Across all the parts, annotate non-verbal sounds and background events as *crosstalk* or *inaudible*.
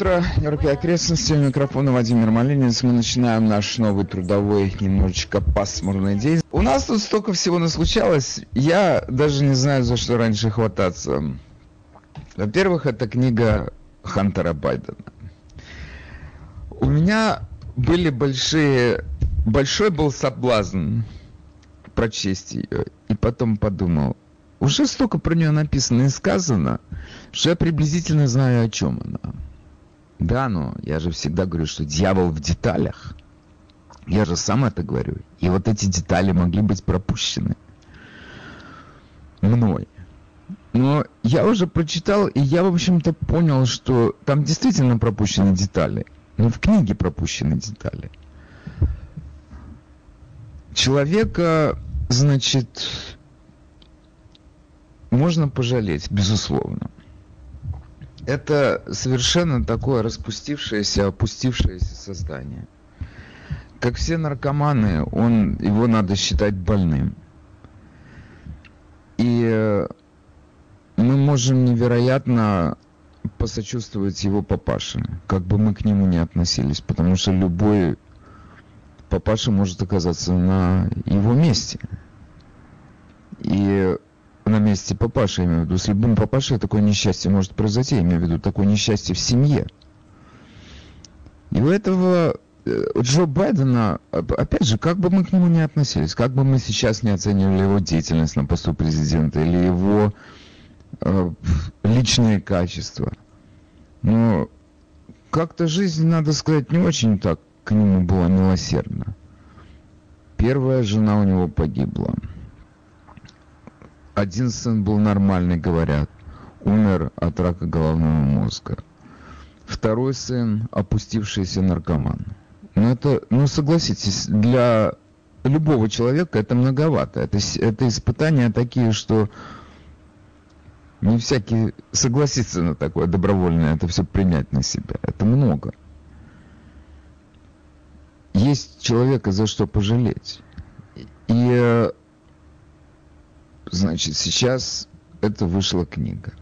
утро, Нью-Йорк и окрестности. У микрофона Владимир. Мы начинаем наш новый трудовой, немножечко пасмурный день. У нас тут столько всего наслучалось, я даже не знаю, за что раньше хвататься. Во-первых, это книга Хантера Байдена. У меня были большие... Большой был соблазн прочесть ее. И потом подумал, уже столько про нее написано и сказано, что я приблизительно знаю, о чем она. Да, но я же всегда говорю, что дьявол в деталях. Я же сам это говорю. И вот эти детали могли быть пропущены мной. Но я уже прочитал, и я, в общем-то, понял, что там действительно пропущены детали. Но в книге пропущены детали. Человека, значит, можно пожалеть, безусловно. Это совершенно такое распустившееся, опустившееся создание. Как все наркоманы, он, его надо считать больным. И э, мы можем невероятно посочувствовать его папаше, как бы мы к нему не относились, потому что любой папаша может оказаться на его месте. И на месте папаши, я имею в виду. С любым папашей такое несчастье может произойти, я имею в виду такое несчастье в семье. И у этого э, Джо Байдена, опять же, как бы мы к нему не относились, как бы мы сейчас не оценивали его деятельность на посту президента или его э, личные качества, но как-то жизнь, надо сказать, не очень так к нему была милосердна. Первая жена у него погибла. Один сын был нормальный, говорят. Умер от рака головного мозга. Второй сын – опустившийся наркоман. Ну, это, ну, согласитесь, для любого человека это многовато. Это, это испытания такие, что не всякий согласится на такое добровольное, это все принять на себя. Это много. Есть человека за что пожалеть. И э, Значит, сейчас это вышла книга.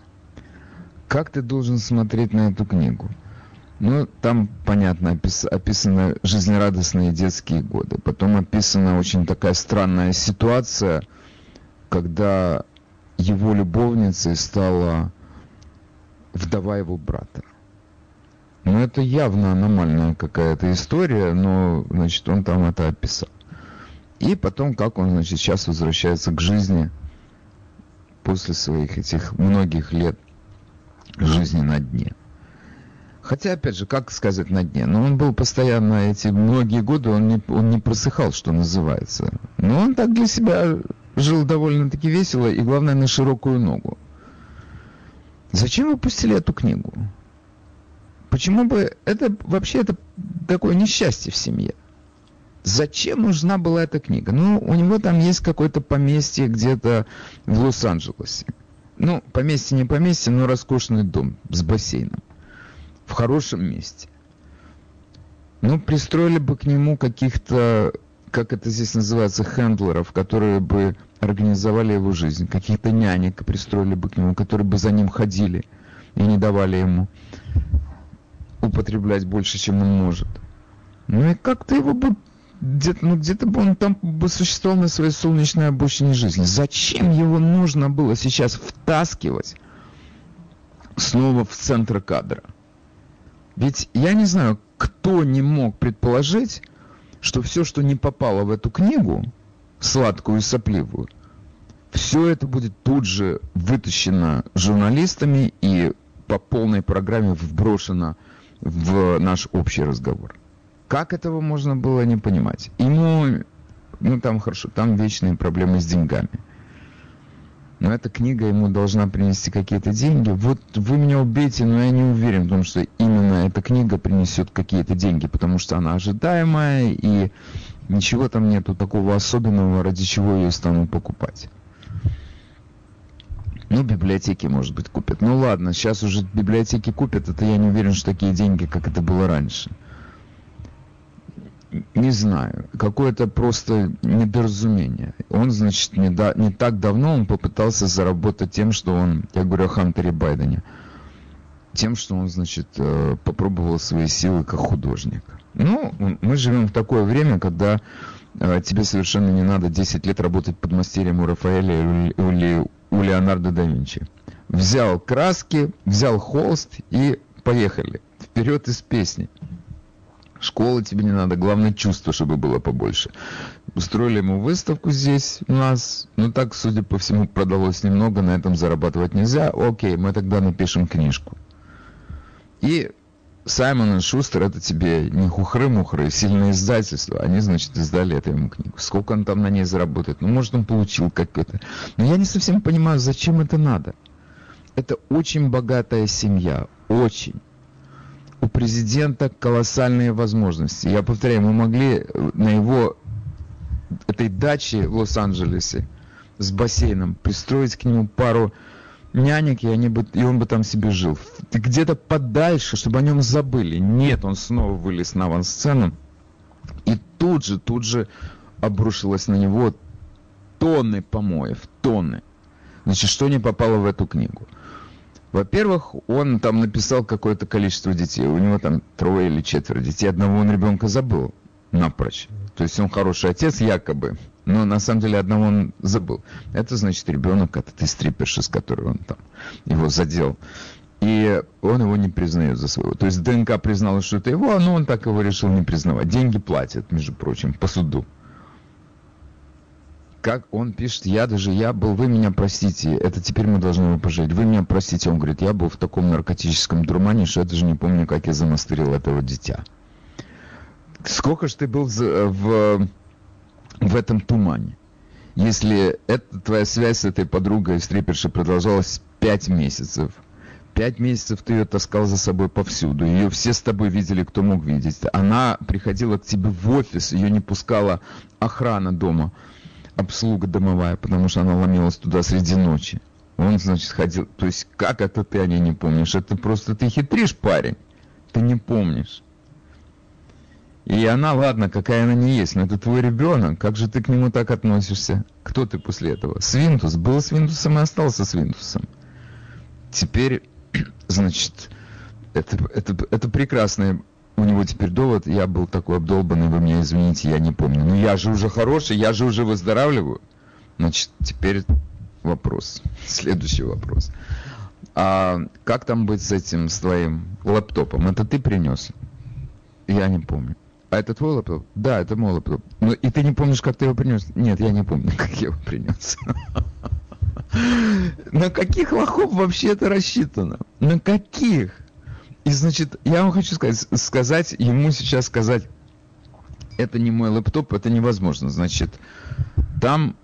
Как ты должен смотреть на эту книгу? Ну, там, понятно, опис, описаны жизнерадостные детские годы. Потом описана очень такая странная ситуация, когда его любовницей стала вдова его брата. Ну, это явно аномальная какая-то история, но, значит, он там это описал. И потом, как он, значит, сейчас возвращается к жизни – после своих этих многих лет жизни на дне. Хотя, опять же, как сказать на дне? Но ну, он был постоянно эти многие годы, он не, он не просыхал, что называется. Но он так для себя жил довольно-таки весело и, главное, на широкую ногу. Зачем выпустили эту книгу? Почему бы... Это вообще это такое несчастье в семье. Зачем нужна была эта книга? Ну, у него там есть какое-то поместье где-то в Лос-Анджелесе. Ну, поместье не поместье, но роскошный дом с бассейном. В хорошем месте. Ну, пристроили бы к нему каких-то, как это здесь называется, хендлеров, которые бы организовали его жизнь. Каких-то нянек пристроили бы к нему, которые бы за ним ходили и не давали ему употреблять больше, чем он может. Ну и как-то его бы где-то ну, где бы он там бы существовал на своей солнечной обочине жизни. Зачем его нужно было сейчас втаскивать снова в центр кадра? Ведь я не знаю, кто не мог предположить, что все, что не попало в эту книгу, сладкую и сопливую, все это будет тут же вытащено журналистами и по полной программе вброшено в наш общий разговор. Как этого можно было не понимать? Ему, ну там хорошо, там вечные проблемы с деньгами. Но эта книга ему должна принести какие-то деньги. Вот вы меня убейте, но я не уверен в том, что именно эта книга принесет какие-то деньги, потому что она ожидаемая, и ничего там нету такого особенного, ради чего ее стану покупать. Ну, библиотеки, может быть, купят. Ну ладно, сейчас уже библиотеки купят, это я не уверен, что такие деньги, как это было раньше не знаю, какое-то просто недоразумение. Он, значит, не, да, не так давно он попытался заработать тем, что он, я говорю о Хантере Байдене, тем, что он, значит, э, попробовал свои силы как художник. Ну, мы живем в такое время, когда э, тебе совершенно не надо 10 лет работать под мастерием у Рафаэля или у Леонардо да Винчи. Взял краски, взял холст и поехали. Вперед из песни. Школы тебе не надо, главное чувство, чтобы было побольше. Устроили ему выставку здесь у нас, ну так, судя по всему, продалось немного, на этом зарабатывать нельзя. Окей, мы тогда напишем книжку. И Саймон и Шустер это тебе не хухры-мухры, сильное издательство. Они, значит, издали эту ему книгу. Сколько он там на ней заработает? Ну, может, он получил как-то. Но я не совсем понимаю, зачем это надо. Это очень богатая семья. Очень. У президента колоссальные возможности. Я повторяю, мы могли на его этой даче в Лос-Анджелесе с бассейном пристроить к нему пару нянек, и, они бы, и он бы там себе жил. Где-то подальше, чтобы о нем забыли. Нет, он снова вылез на авансцену. И тут же, тут же обрушилось на него тонны помоев, тонны. Значит, что не попало в эту книгу? Во-первых, он там написал какое-то количество детей. У него там трое или четверо детей. Одного он ребенка забыл напрочь. То есть он хороший отец якобы, но на самом деле одного он забыл. Это значит ребенок от этой стриперши, с которой он там его задел. И он его не признает за своего. То есть ДНК признала, что это его, но он так его решил не признавать. Деньги платят, между прочим, по суду. Как он пишет, я даже, я был, вы меня простите, это теперь мы должны его пожалеть. Вы меня простите, он говорит, я был в таком наркотическом дурмане, что я даже не помню, как я замастерил этого дитя. Сколько же ты был в, в этом тумане? Если эта твоя связь с этой подругой стрипершей продолжалась пять месяцев, пять месяцев ты ее таскал за собой повсюду, ее все с тобой видели, кто мог видеть. Она приходила к тебе в офис, ее не пускала охрана дома, обслуга домовая, потому что она ломилась туда среди ночи. Он, значит, ходил... То есть, как это ты о ней не помнишь? Это просто ты хитришь, парень. Ты не помнишь. И она, ладно, какая она не есть, но это твой ребенок. Как же ты к нему так относишься? Кто ты после этого? Свинтус. Был Свинтусом и остался Свинтусом. Теперь, *clears throat* значит, это, это, это прекрасный у него теперь довод. Я был такой обдолбанный, вы меня извините, я не помню. Но я же уже хороший, я же уже выздоравливаю. Значит, теперь вопрос. *laughs* Следующий вопрос. А как там быть с этим, с твоим лэптопом? Это ты принес? Я не помню. А это твой лаптоп? Да, это мой лаптоп. Ну, и ты не помнишь, как ты его принес? Нет, я не помню, *laughs* как я его принес. *laughs* На каких лохов вообще это рассчитано? На каких? И значит, я вам хочу сказать, сказать ему сейчас сказать, это не мой лэптоп, это невозможно. Значит, там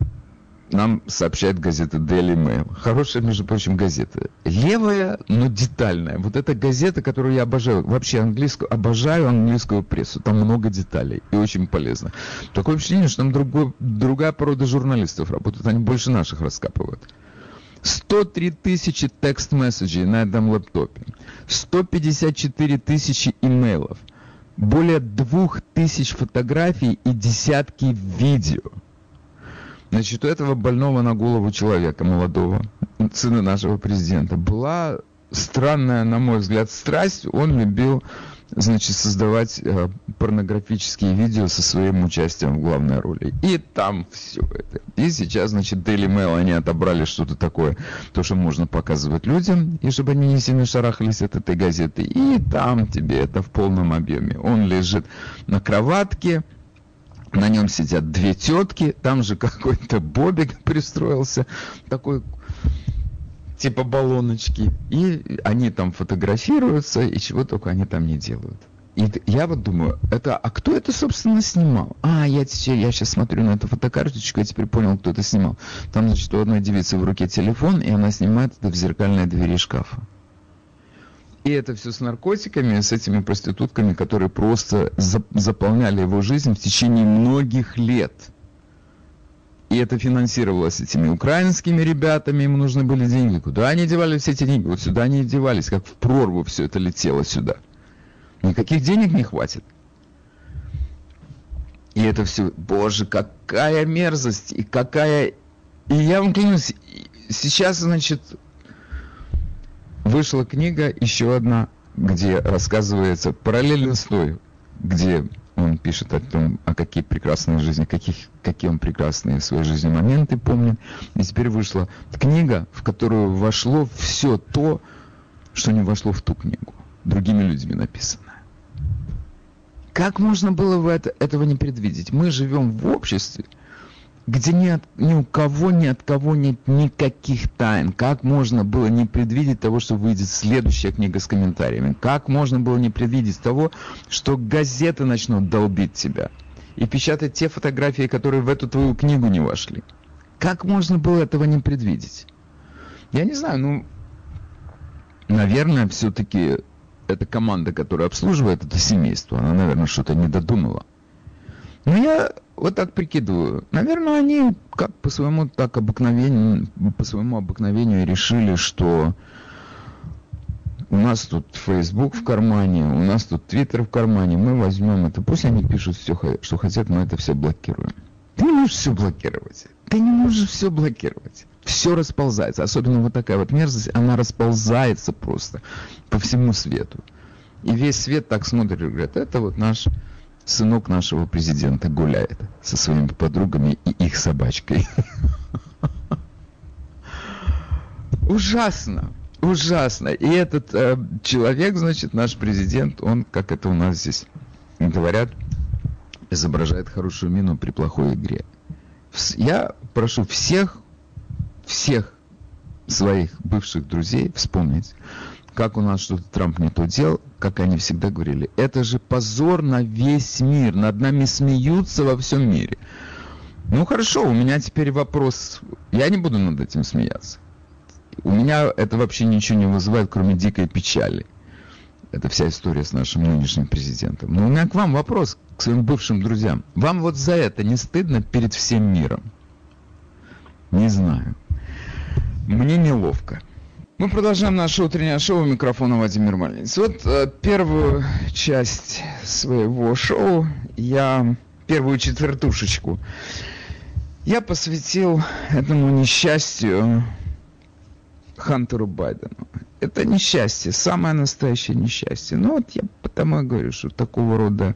нам сообщает газета Daily Mail. Хорошая, между прочим, газета. Левая, но детальная. Вот эта газета, которую я обожаю. Вообще английскую, обожаю английскую прессу. Там много деталей и очень полезно. Такое впечатление, что там другой, другая порода журналистов работает. Они больше наших раскапывают. 103 тысячи текст-месседжей на этом лэптопе. 154 тысячи имейлов. Более двух тысяч фотографий и десятки видео. Значит, у этого больного на голову человека, молодого, сына нашего президента, была странная, на мой взгляд, страсть. Он любил, значит, создавать э, порнографические видео со своим участием в главной роли. И там все это. И сейчас, значит, Daily Mail, они отобрали что-то такое, то, что можно показывать людям, и чтобы они не сильно шарахались от этой газеты. И там тебе это в полном объеме. Он лежит на кроватке, на нем сидят две тетки, там же *laughs* какой-то бобик пристроился, такой типа баллоночки, и они там фотографируются, и чего только они там не делают. И я вот думаю, это, а кто это, собственно, снимал? А, я, я сейчас смотрю на эту фотокарточку, я теперь понял, кто это снимал. Там, значит, у одной девицы в руке телефон, и она снимает это в зеркальной двери шкафа. И это все с наркотиками, с этими проститутками, которые просто заполняли его жизнь в течение многих лет. И это финансировалось этими украинскими ребятами, ему нужны были деньги. Куда они девали все эти деньги? Вот сюда они девались, как в прорву все это летело сюда. Никаких денег не хватит. И это все, боже, какая мерзость, и какая... И я вам клянусь, сейчас, значит, вышла книга еще одна, где рассказывается параллельно с той, где он пишет о том, о какие прекрасные жизни, каких, какие он прекрасные в своей жизни моменты помнит. И теперь вышла книга, в которую вошло все то, что не вошло в ту книгу. Другими людьми написано. Как можно было это, этого не предвидеть? Мы живем в обществе, где ни, от, ни у кого, ни от кого нет никаких тайн. Как можно было не предвидеть того, что выйдет следующая книга с комментариями? Как можно было не предвидеть того, что газеты начнут долбить тебя и печатать те фотографии, которые в эту твою книгу не вошли? Как можно было этого не предвидеть? Я не знаю, ну, наверное, все-таки эта команда, которая обслуживает это семейство, она, наверное, что-то не додумала. Но я вот так прикидываю. Наверное, они как по своему так обыкновению, по своему обыкновению решили, что у нас тут Facebook в кармане, у нас тут Twitter в кармане, мы возьмем это. Пусть они пишут все, что хотят, мы это все блокируем. Ты не можешь все блокировать. Ты не можешь все блокировать. Все расползается. Особенно вот такая вот мерзость, она расползается просто по всему свету. И весь свет так смотрит и говорит, это вот наш сынок нашего президента гуляет со своими подругами и их собачкой. Ужасно, ужасно. И этот э, человек, значит, наш президент, он, как это у нас здесь говорят, изображает хорошую мину при плохой игре. Я прошу всех, всех своих бывших друзей вспомнить, как у нас что-то Трамп не то делал, как они всегда говорили, это же позор на весь мир, над нами смеются во всем мире. Ну хорошо, у меня теперь вопрос, я не буду над этим смеяться. У меня это вообще ничего не вызывает, кроме дикой печали. Это вся история с нашим нынешним президентом. Но у меня к вам вопрос, к своим бывшим друзьям. Вам вот за это не стыдно перед всем миром? Не знаю. Мне неловко. Мы продолжаем наше утреннее шоу. Микрофона Владимир Мальниц. Вот э, первую часть своего шоу я, первую четвертушечку, я посвятил этому несчастью Хантеру Байдену. Это несчастье, самое настоящее несчастье. Ну вот я потому и говорю, что такого рода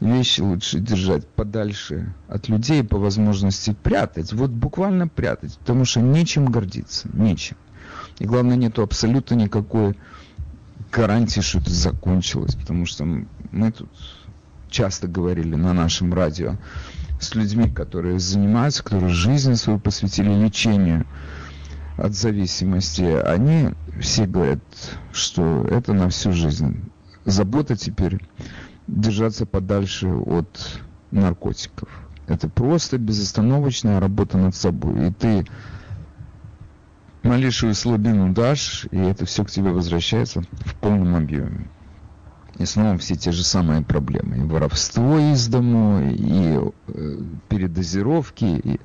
вещи лучше держать подальше от людей, по возможности прятать. Вот буквально прятать, потому что нечем гордиться, нечем. И главное, нету абсолютно никакой гарантии, что это закончилось, потому что мы тут часто говорили на нашем радио с людьми, которые занимаются, которые жизнь свою посвятили лечению от зависимости, они все говорят, что это на всю жизнь. Забота теперь держаться подальше от наркотиков. Это просто безостановочная работа над собой. И ты малейшую слабину дашь, и это все к тебе возвращается в полном объеме. И снова все те же самые проблемы. И воровство из дому, и э, передозировки. И...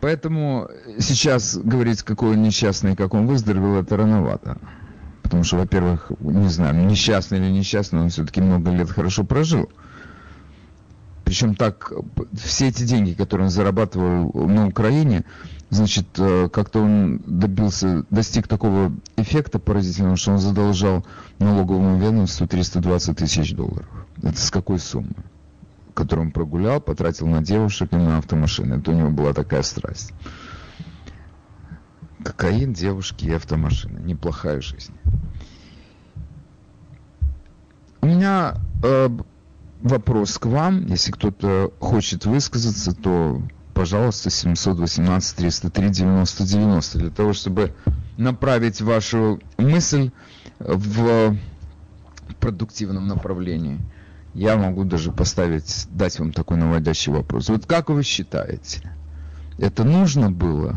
Поэтому сейчас говорить, какой он несчастный, как он выздоровел, это рановато. Потому что, во-первых, не знаю, несчастный или несчастный, он все-таки много лет хорошо прожил. Причем так, все эти деньги, которые он зарабатывал на Украине, значит, э, как-то он добился, достиг такого эффекта поразительного, что он задолжал налоговому ведомству 320 тысяч долларов. Это с какой суммы? Которую он прогулял, потратил на девушек и на автомашины. Это у него была такая страсть. Кокаин, девушки и автомашины. Неплохая жизнь. У меня э, вопрос к вам. Если кто-то хочет высказаться, то, пожалуйста, 718 303 90 90 для того, чтобы направить вашу мысль в продуктивном направлении. Я могу даже поставить, дать вам такой наводящий вопрос. Вот как вы считаете, это нужно было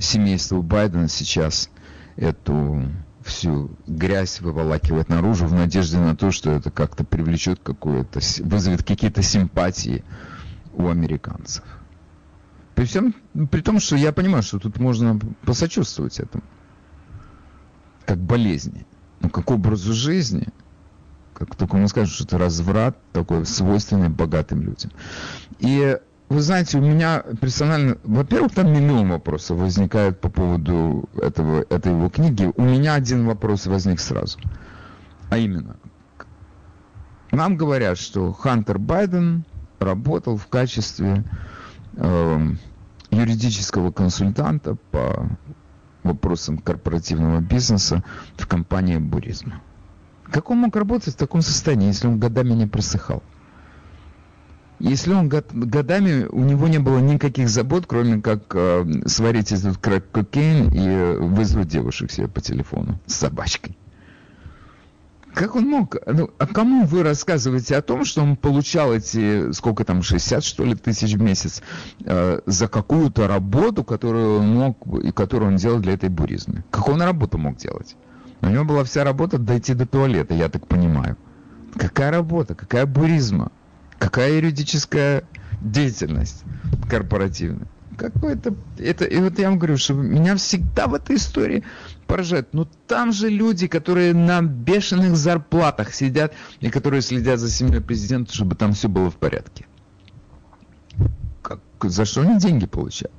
семейству Байдена сейчас эту всю грязь выволакивать наружу в надежде на то, что это как-то привлечет какое-то, вызовет какие-то симпатии у американцев. При всем, при том, что я понимаю, что тут можно посочувствовать этому. Как болезни. Но как образу жизни, как только мы скажем, что это разврат такой свойственный богатым людям. И вы знаете, у меня персонально, во-первых, там миллион вопросов возникает по поводу этого, этой его книги. У меня один вопрос возник сразу. А именно, нам говорят, что Хантер Байден работал в качестве юридического консультанта по вопросам корпоративного бизнеса в компании Burisma. Как он мог работать в таком состоянии, если он годами не просыхал? Если он годами, у него не было никаких забот, кроме как э, сварить этот crack cocaine и вызвать девушек себе по телефону с собачкой. Как он мог? Ну, а кому вы рассказываете о том, что он получал эти, сколько там, 60, что ли, тысяч в месяц э, за какую-то работу, которую он мог, и которую он делал для этой буризмы? Какую он работу мог делать? У него была вся работа дойти до туалета, я так понимаю. Какая работа? Какая буризма? Какая юридическая деятельность корпоративная? Какой-то... Это, и вот я вам говорю, что меня всегда в этой истории поражает. Ну там же люди, которые на бешеных зарплатах сидят и которые следят за семьей президента, чтобы там все было в порядке. Как, за что они деньги получают?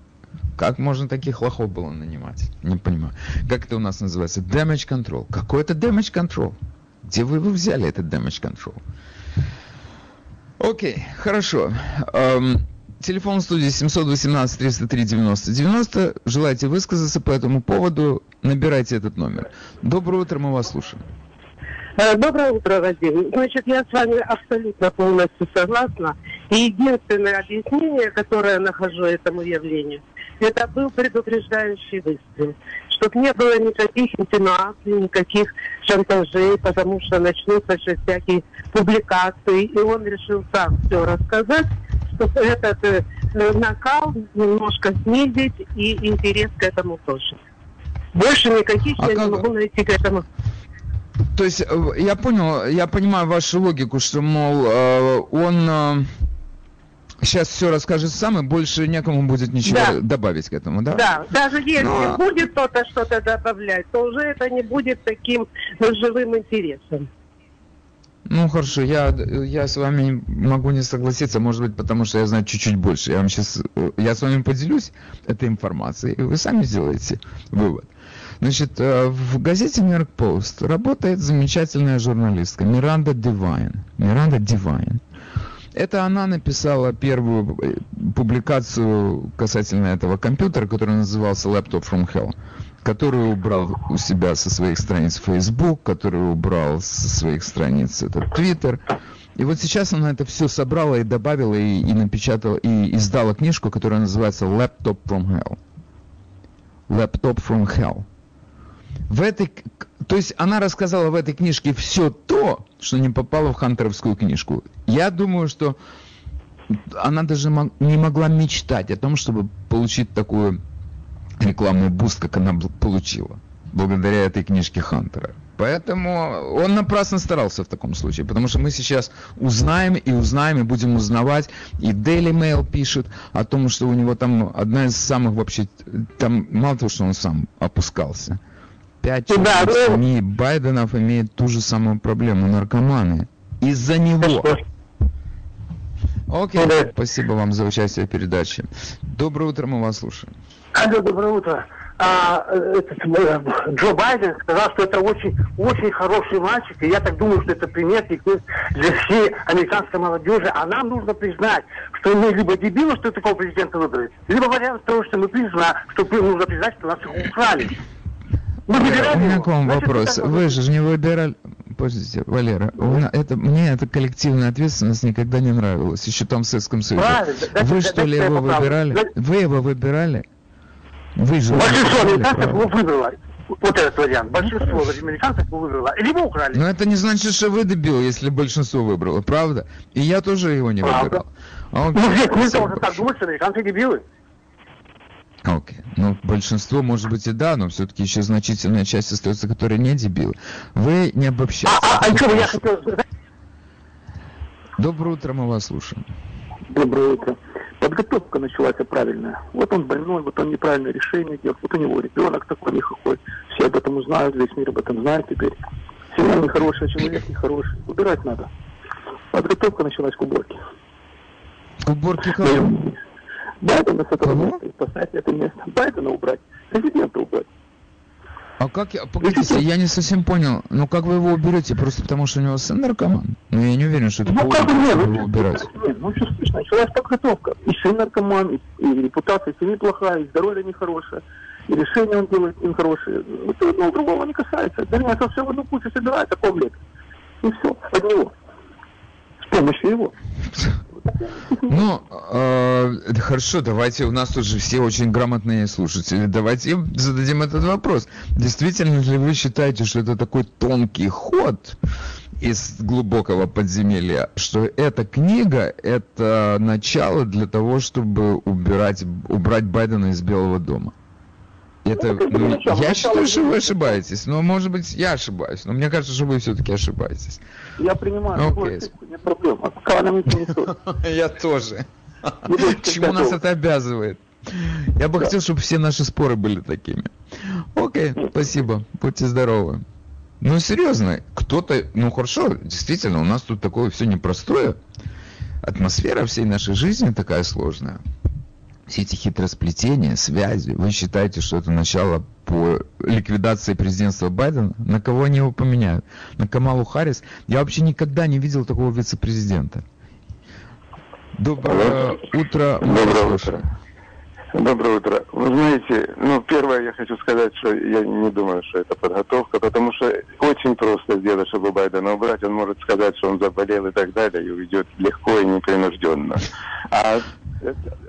Как можно таких лохов было нанимать? Не понимаю. Как это у нас называется? Damage control. Какой это damage control? Где вы его взяли, этот damage control? Окей, хорошо. Эм, телефон студии 718 303 90 90. Желаете высказаться по этому поводу? Набирайте этот номер. Доброе утро, мы вас слушаем. Э, доброе утро, Вадим. Значит, я с вами абсолютно полностью согласна. И единственное объяснение, которое я нахожу этому явлению, это был предупреждающий выстрел. Чтобы не было никаких инсинуаций, никаких шантажей, потому что начнутся же всякие публикации. И он решил сам все рассказать, чтобы этот э, накал немножко снизить и интерес к этому тоже. Больше никаких а я как... не могу найти к этому. То есть э, я понял, я понимаю вашу логику, что, мол, э, он сейчас все расскажет сам, и больше некому будет ничего да. добавить к этому, да? Да, даже если Но... будет кто-то что-то добавлять, то уже это не будет таким живым интересом. Ну хорошо, я, я с вами могу не согласиться, может быть, потому что я знаю чуть-чуть больше. Я вам сейчас, я с вами поделюсь этой информацией, и вы сами сделаете вывод. Значит, э, в газете New York Post работает замечательная журналистка Миранда Дивайн. Миранда Дивайн. Это она написала первую э, публикацию касательно этого компьютера, который назывался Laptop from Hell, который убрал у себя со своих страниц Facebook, который убрал со своих страниц этот Twitter. И вот сейчас она это все собрала и добавила, и, и напечатала, и издала книжку, которая называется Laptop from Hell. Laptop from Hell. В этой, то есть она рассказала в этой книжке все то, что не попало в хантеровскую книжку. Я думаю, что она даже не могла мечтать о том, чтобы получить такую рекламный boost, как она получила, благодаря этой книжке Хантера. Поэтому он напрасно старался в таком случае, потому что мы сейчас узнаем и узнаем, и будем узнавать. И Daily Mail пишет о том, что у него там одна из самых вообще, там мало того, что он сам опускался – Пять да, ну... СМИ Байденов имеет ту же самую проблему, наркоманы. Из-за него. Окей, да. спасибо вам за участие в передаче. Доброе утро, мы вас слушаем. Алло, доброе утро. А, этот, э, Джо Байден сказал, что это очень, очень хороший мальчик, и я так думаю, что это пример для всей американской молодежи. А нам нужно признать, что мы либо дебилы, что такого президента выбрали, либо вариант того, что мы признаем, что нужно признать, что нас украли. Мы У меня к вам вопрос. Вы же не выбирали... Подождите, Валера, да. это, мне эта коллективная ответственность никогда не нравилась, еще там в Советском Союзе. Правильно. Вы да, что ли его выбирали? Вы его выбирали? Вы же Большинство американцев его выбрало. Вот этот вариант. Большинство американцев его выбрало. Либо украли. Но это не значит, что вы дебил, если большинство выбрало, правда? И я тоже его не правда. выбирал. А он, ну, здесь мы тоже так думать, что американцы дебилы. Окей. Okay. Ну, большинство, может быть, и да, но все-таки еще значительная часть остается, которая не дебилы. Вы не обобщаете. А, а, а что я хотел сказать? Доброе утро, мы вас слушаем. Доброе утро. Подготовка началась правильная. Вот он больной, вот он неправильное решение делает, вот у него ребенок такой нехохой. Все об этом узнают, весь мир об этом знает теперь. Семья нехорошая, человек нехороший. Убирать надо. Подготовка началась к уборке. Уборки кого? Байдена с этого места и поставить это место. Байдена убрать, президента убрать. А как я, погодите, я не совсем понял, ну как вы его уберете, просто потому что у него сын наркоман? Ну я не уверен, что это ну, как нет, его ну, убирать. Нет, ну что смешно, началась подготовка. И сын наркоман, и, и репутация семьи плохая, и здоровье нехорошее, и решения он делает нехорошие. Это одного другого не касается. Да нет, он все в одну кучу собирает, а комплект. И все, от него. С помощью его. Ну, э, хорошо, давайте, у нас тут же все очень грамотные слушатели, давайте им зададим этот вопрос. Действительно ли вы считаете, что это такой тонкий ход из глубокого подземелья, что эта книга – это начало для того, чтобы убирать, убрать Байдена из Белого дома? Это, ну, ну, я считаю, что вы ошибаетесь, но может быть я ошибаюсь, но мне кажется, что вы все-таки ошибаетесь. Я принимаю, okay. ошибку, нет проблем, а пока она мне не *laughs* Я тоже. Чему нас это обязывает? Я бы хотел, чтобы все наши споры были такими. Окей, спасибо, будьте здоровы. Ну, серьезно, кто-то, ну хорошо, действительно, у нас тут такое все непростое. Атмосфера всей нашей жизни такая сложная все эти хитросплетения, связи, вы считаете, что это начало по ликвидации президентства Байдена? На кого они его поменяют? На Камалу Харрис? Я вообще никогда не видел такого вице-президента. Доброе Алло. утро. Доброе утро. Доброе утро. Вы знаете, ну, первое я хочу сказать, что я не думаю, что это подготовка, потому что очень просто сделать, чтобы Байдена убрать. Он может сказать, что он заболел и так далее, и уйдет легко и непринужденно. А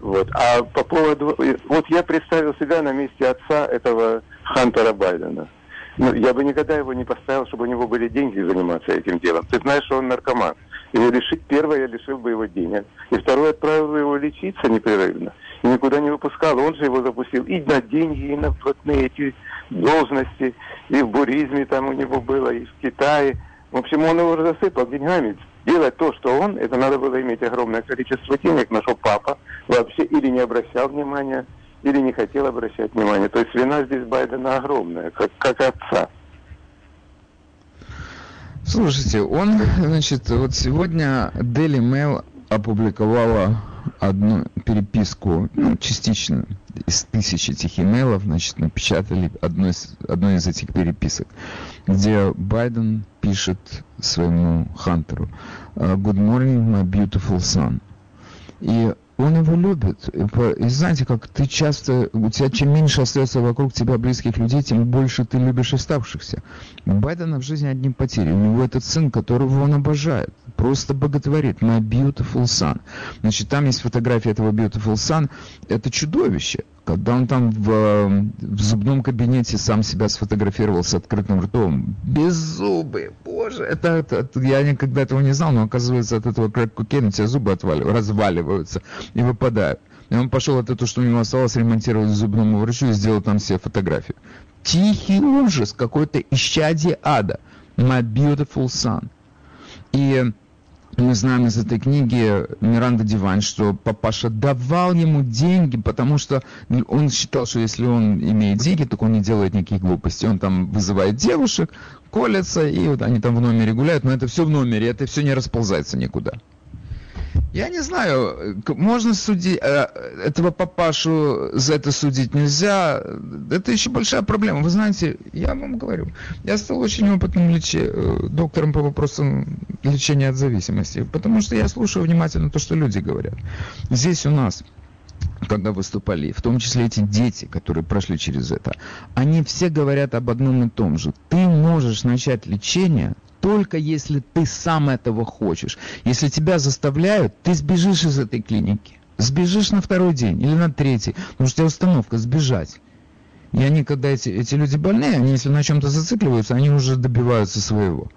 вот. А по поводу... Вот я представил себя на месте отца этого Хантера Байдена. Ну, я бы никогда его не поставил, чтобы у него были деньги заниматься этим делом. Ты знаешь, что он наркоман. И лишить, первое, я лишил бы его денег. И второе, отправил бы его лечиться непрерывно. И никуда не выпускал. Он же его запустил и на деньги, и на платные эти должности. И в буризме там у него было, и в Китае. В общем, он его засыпал деньгами делать то, что он, это надо было иметь огромное количество денег, на что папа вообще или не обращал внимания, или не хотел обращать внимания. То есть вина здесь Байдена огромная, как, как отца. Слушайте, он, значит, вот сегодня Daily Mail опубликовала одну переписку, ну, частично, из тысячи этих имейлов, значит, напечатали одну из, одну из этих переписок, где Байден пишет своему Хантеру «Good morning, my beautiful son». И он его любит. И знаете, как ты часто, у тебя чем меньше остается вокруг тебя близких людей, тем больше ты любишь оставшихся. У Байдена в жизни одни потери. У него этот сын, которого он обожает, просто боготворит. My beautiful son. Значит, там есть фотография этого beautiful son. Это чудовище. Когда он там в, в зубном кабинете сам себя сфотографировал с открытым ртом. Без зубы. Боже, это, это, это я никогда этого не знал, но оказывается от этого крэк кокейна у тебя зубы отваливаются, разваливаются и выпадают. И он пошел от этого, что у него осталось, ремонтировать зубному врачу и сделал там себе фотографию. Тихий ужас, какой-то исчадие ада. My beautiful son. И мы знаем из этой книги Миранда Дивайн, что папаша давал ему деньги, потому что он считал, что если он имеет деньги, так он не делает никаких глупостей. Он там вызывает девушек, колется, и вот они там в номере гуляют, но это все в номере, это все не расползается никуда. Я не знаю, можно судить, э, этого папашу за это судить нельзя. Это еще большая проблема. Вы знаете, я вам говорю, я стал очень опытным лечи, э, доктором по вопросам лечения от зависимости, потому что я слушаю внимательно то, что люди говорят. Здесь у нас когда выступали, в том числе эти дети, которые прошли через это, они все говорят об одном и том же. Ты можешь начать лечение только если ты сам этого хочешь. Если тебя заставляют, ты сбежишь из этой клиники. Сбежишь на второй день или на третий, потому что у тебя установка сбежать. И они, когда эти, эти люди больные, они если на чем-то зацикливаются, они уже добиваются своего.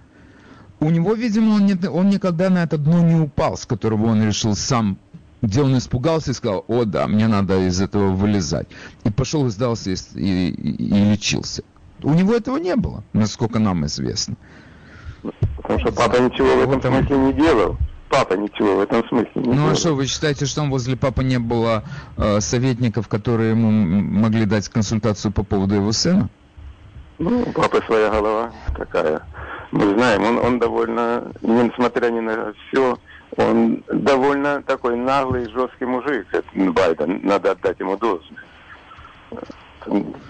У него, видимо, он, не, он никогда на это дно не упал, с которого он решил сам, где он испугался и сказал, о да, мне надо из этого вылезать. И пошел и сдался и, и, и лечился. У него этого не было, насколько нам известно. Потому что папа ничего в этом смысле не делал. Папа ничего в этом смысле не ну, делал. Ну а что, вы считаете, что там возле папы не было э, советников, которые ему могли дать консультацию по поводу его сына? Ну, у папы своя голова такая. Мы знаем, он, он довольно, несмотря ни на все, Он довольно такой наглый, жесткий мужик, Байден. Надо отдать ему должное.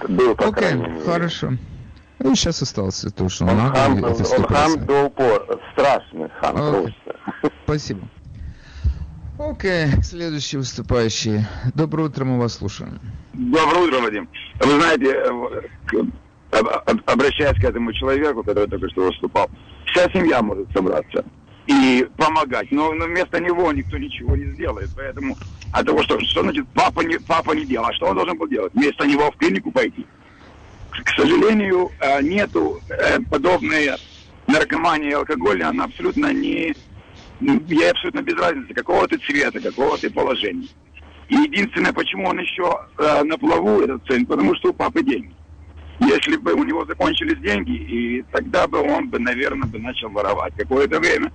Было, по Окей, okay, хорошо. Ну, сейчас остался то, что он, он хам, он хам до упора. Страшный хам okay. просто. Спасибо. Окей, okay. следующий выступающий. Доброе утро, мы вас слушаем. Доброе утро, Вадим. Вы знаете, э, обращаясь к этому человеку, который только что выступал, вся семья может собраться и помогать. Но, но вместо него никто ничего не сделает. Поэтому от того, что, что значит папа не, папа не делал, а что он должен был делать? Вместо него в клинику пойти. К сожалению, э, нету э, подобной наркомании и алкоголя, она абсолютно не... Ей абсолютно без разницы, какого ты цвета, какого ты положения. И единственное, почему он еще э, на плаву, этот сын, потому что у папы деньги. Если бы у него закончились деньги, и тогда бы он бы, наверное, бы начал воровать какое-то время.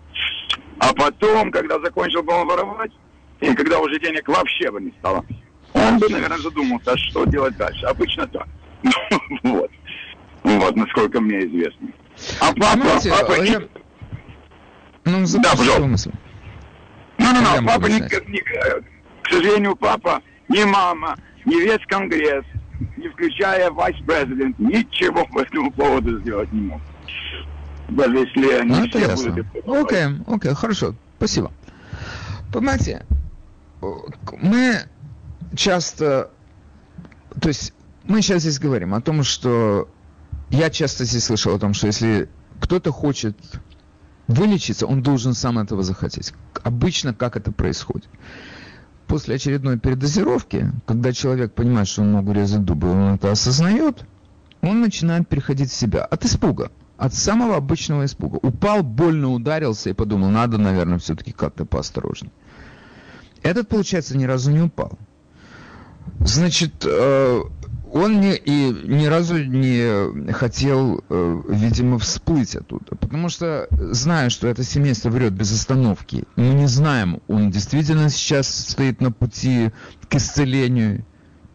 А потом, когда закончил бы он воровать, и когда уже денег вообще бы не стало, он бы, наверное, задумался, а что делать дальше. Обычно так. *laughs* Вот. Вот, насколько мне известно. А папа... Знаете, папа... Я... Ну, да, пожалуйста. Ну, ну, ну, папа, не, не, к сожалению, папа, ни мама, ни весь Конгресс, не включая вайс-президент, ничего по этому поводу сделать не мог. Даже если они ну, все ясно. будут... Окей, окей, хорошо, спасибо. Понимаете, мы часто, то есть мы сейчас здесь говорим о том, что я часто здесь слышал о том, что если кто-то хочет вылечиться, он должен сам этого захотеть. Обычно как это происходит? После очередной передозировки, когда человек понимает, что он много резать дубы, он это осознает, он начинает переходить в себя от испуга, от самого обычного испуга. Упал, больно ударился и подумал, надо, наверное, все-таки как-то поосторожнее. Этот, получается, ни разу не упал. Значит, э, он не, и ни разу не хотел, э, видимо, всплыть оттуда. Потому что, зная, что это семейство врет без остановки, мы не знаем, он действительно сейчас стоит на пути к исцелению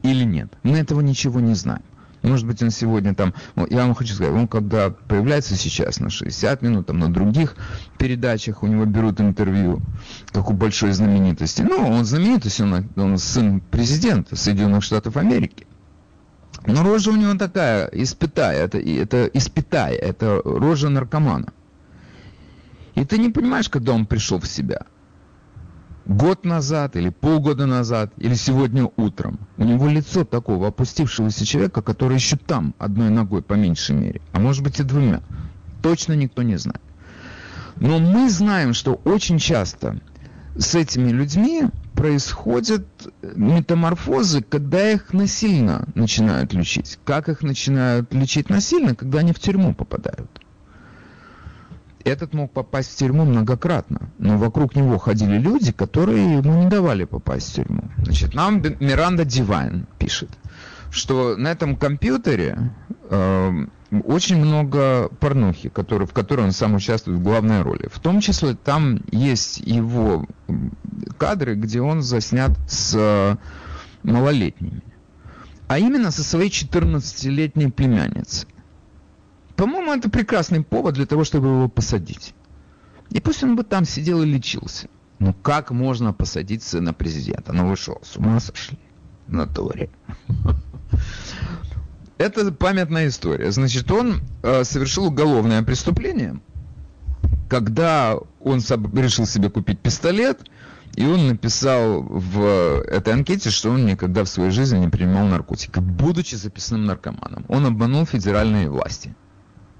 или нет. Мы этого ничего не знаем. Может быть, он сегодня там, я вам хочу сказать, он когда появляется сейчас на 60 минут, там на других передачах у него берут интервью, как у большой знаменитости. Ну, он знаменитость, он, он сын президента Соединенных Штатов Америки. Но рожа у него такая, испытая, это, это испытая, это рожа наркомана. И ты не понимаешь, когда он пришел в себя. Год назад, или полгода назад, или сегодня утром. У него лицо такого опустившегося человека, который еще там, одной ногой по меньшей мере. А может быть и двумя. Точно никто не знает. Но мы знаем, что очень часто с этими людьми происходят метаморфозы, когда их насильно начинают лечить. Как их начинают лечить насильно, когда они в тюрьму попадают. Этот мог попасть в тюрьму многократно, но вокруг него ходили люди, которые ему не давали попасть в тюрьму. Значит, нам Миранда Дивайн пишет, что на этом компьютере э, очень много порнухи, который, в которой он сам участвует в главной роли. В том числе там есть его кадры, где он заснят с э, малолетними. А именно со своей 14-летней племянницей. По-моему, это прекрасный повод для того, чтобы его посадить. И пусть он бы там сидел и лечился. Ну как можно посадить сына президента? Ну вы что, с ума сошли? На Торе. Это памятная история. Значит, он э, совершил уголовное преступление, когда он решил себе купить пистолет, и он написал в этой анкете, что он никогда в своей жизни не принимал наркотики, будучи записанным наркоманом. Он обманул федеральные власти.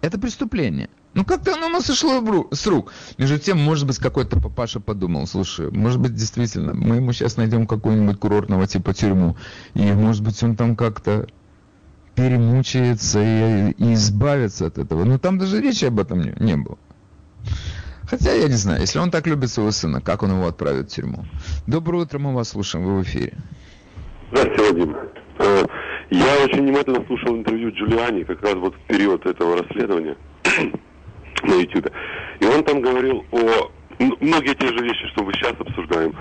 Это преступление. Ну как-то оно ему сошло с рук. Между тем, может быть, какой-то папаша подумал, слушай, может быть, действительно, мы ему сейчас найдем какую-нибудь курортного типа тюрьму, и может быть он там как-то перемучается и, и избавится от этого. Но там даже речи об этом не, не было. Хотя, я не знаю, если он так любит своего сына, как он его отправит в тюрьму? Доброе утро, мы вас слушаем, вы в эфире. Здравствуйте, Вадим. Э, я очень внимательно слушал интервью Джулиани как раз вот в период этого расследования *clears throat* на YouTube. И он там говорил о многие те же вещи, что мы сейчас обсуждаем.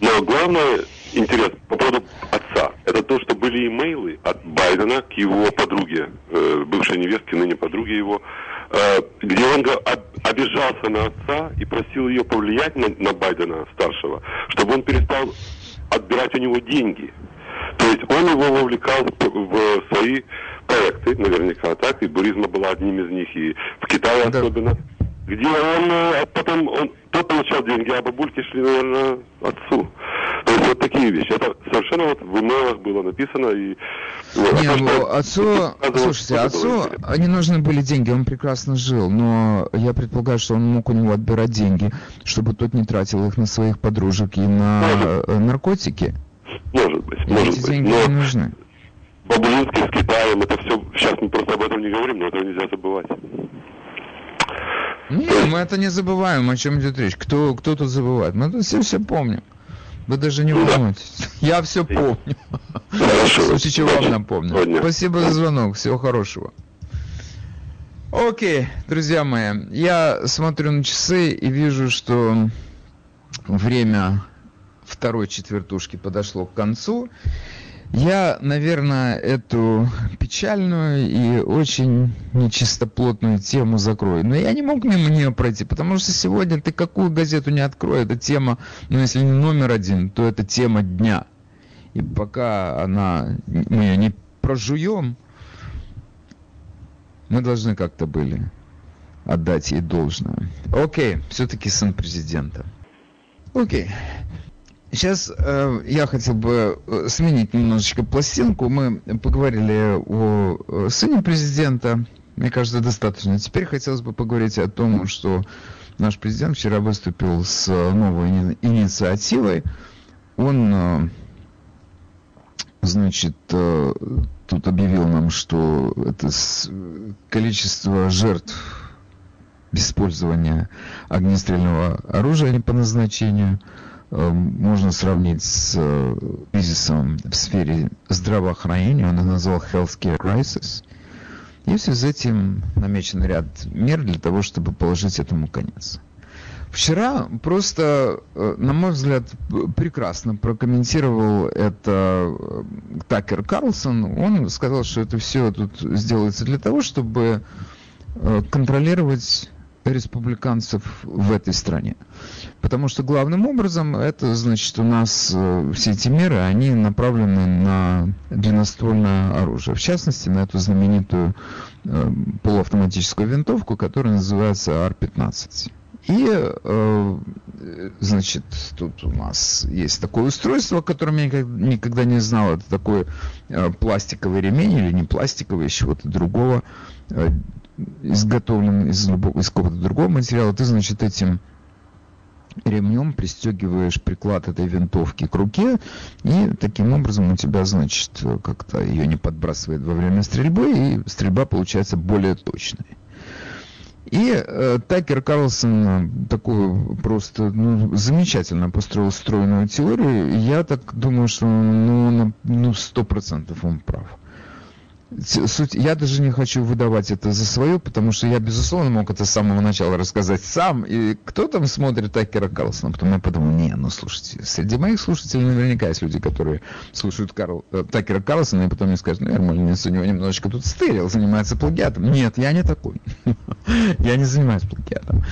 Но главное интерес по поводу отца, это то, что были имейлы от Байдена к его подруге, э, бывшей невестке, ныне подруге его, э, где он обижался на отца и просил ее повлиять на, на Байдена старшего, чтобы он перестал отбирать у него деньги. То есть он его вовлекал в свои проекты, наверняка, так, и Буризма была одним из них, и в Китае да. особенно, где он, а потом он, тот получал деньги, а бабульки шли, наверное, отцу. То есть вот такие вещи. Это совершенно вот в имейлах было написано. И, Не, а ну, отцу, слушайте, отцу они нужны были деньги, он прекрасно жил, но я предполагаю, что он мог у него отбирать деньги, чтобы тот не тратил их на своих подружек и на может, э, наркотики. Может быть, может Эти быть. деньги но... не нужны. Бабулинский с Китаем, это все, сейчас мы просто об этом не говорим, но этого нельзя забывать. Мы это не забываем, о чем идет речь. Кто, кто тут забывает? Мы тут все все помним. Вы даже не волнуйтесь. Я все помню. Хорошо. В случае чего вам напомню. Спасибо за звонок. Всего хорошего. Окей, друзья мои, я смотрю на часы и вижу, что время второй четвертушки подошло к концу. Я, наверное, эту печальную и очень нечистоплотную тему закрою. Но я не мог мимо нее пройти, потому что сегодня ты какую газету не открой, эта тема, ну если не номер один, то это тема дня. И пока она, мы ее не прожуем, мы должны как-то были отдать ей должное. Окей, все-таки сын президента. Окей. Сейчас э, я хотел бы э, сменить немножечко пластинку. Мы поговорили о э, сыне президента. Мне кажется, достаточно. Теперь хотелось бы поговорить о том, что наш президент вчера выступил с новой инициативой. Он, э, значит, тут объявил нам, что это количество жертв без использования огнестрельного оружия не по назначению – можно сравнить с э, кризисом в сфере здравоохранения, он назвал Healthcare Crisis. И в связи с этим намечен ряд мер для того, чтобы положить этому конец. Вчера просто, э, на мой взгляд, прекрасно прокомментировал это э, Такер Карлсон. Он сказал, что это все тут сделается для того, чтобы контролировать республиканцев в этой стране. Потому что главным образом это значит у нас э, все эти меры, они направлены на длинноствольное оружие. В частности, на эту знаменитую э, полуавтоматическую винтовку, которая называется R-15. И, э, значит, тут у нас есть такое устройство, о котором я никогда не знал. Это такой пластиковый ремень или не пластиковый, из чего-то другого, изготовлен из, из какого-то другого материала. Ты, значит, этим ремнем пристегиваешь приклад этой винтовки к руке, и таким образом у тебя, значит, как-то ее не подбрасывает во время стрельбы, и стрельба получается более точной. И э, Такер Карлсон э, такую просто ну, замечательно построил стройную теорию. Я так думаю, что ну, ну, 100% он прав суть, я даже не хочу выдавать это за свое, потому что я, безусловно, мог это с самого начала рассказать сам. И кто там смотрит Такера Карлсона? Потом я подумал, не, ну слушайте, среди моих слушателей наверняка есть люди, которые слушают Карл, э, Такера Карлсона, и потом мне скажут, ну, Ермолинец у него немножечко тут стерил, занимается плагиатом. Нет, я не такой. *laughs* Я не занимаюсь плагиатом.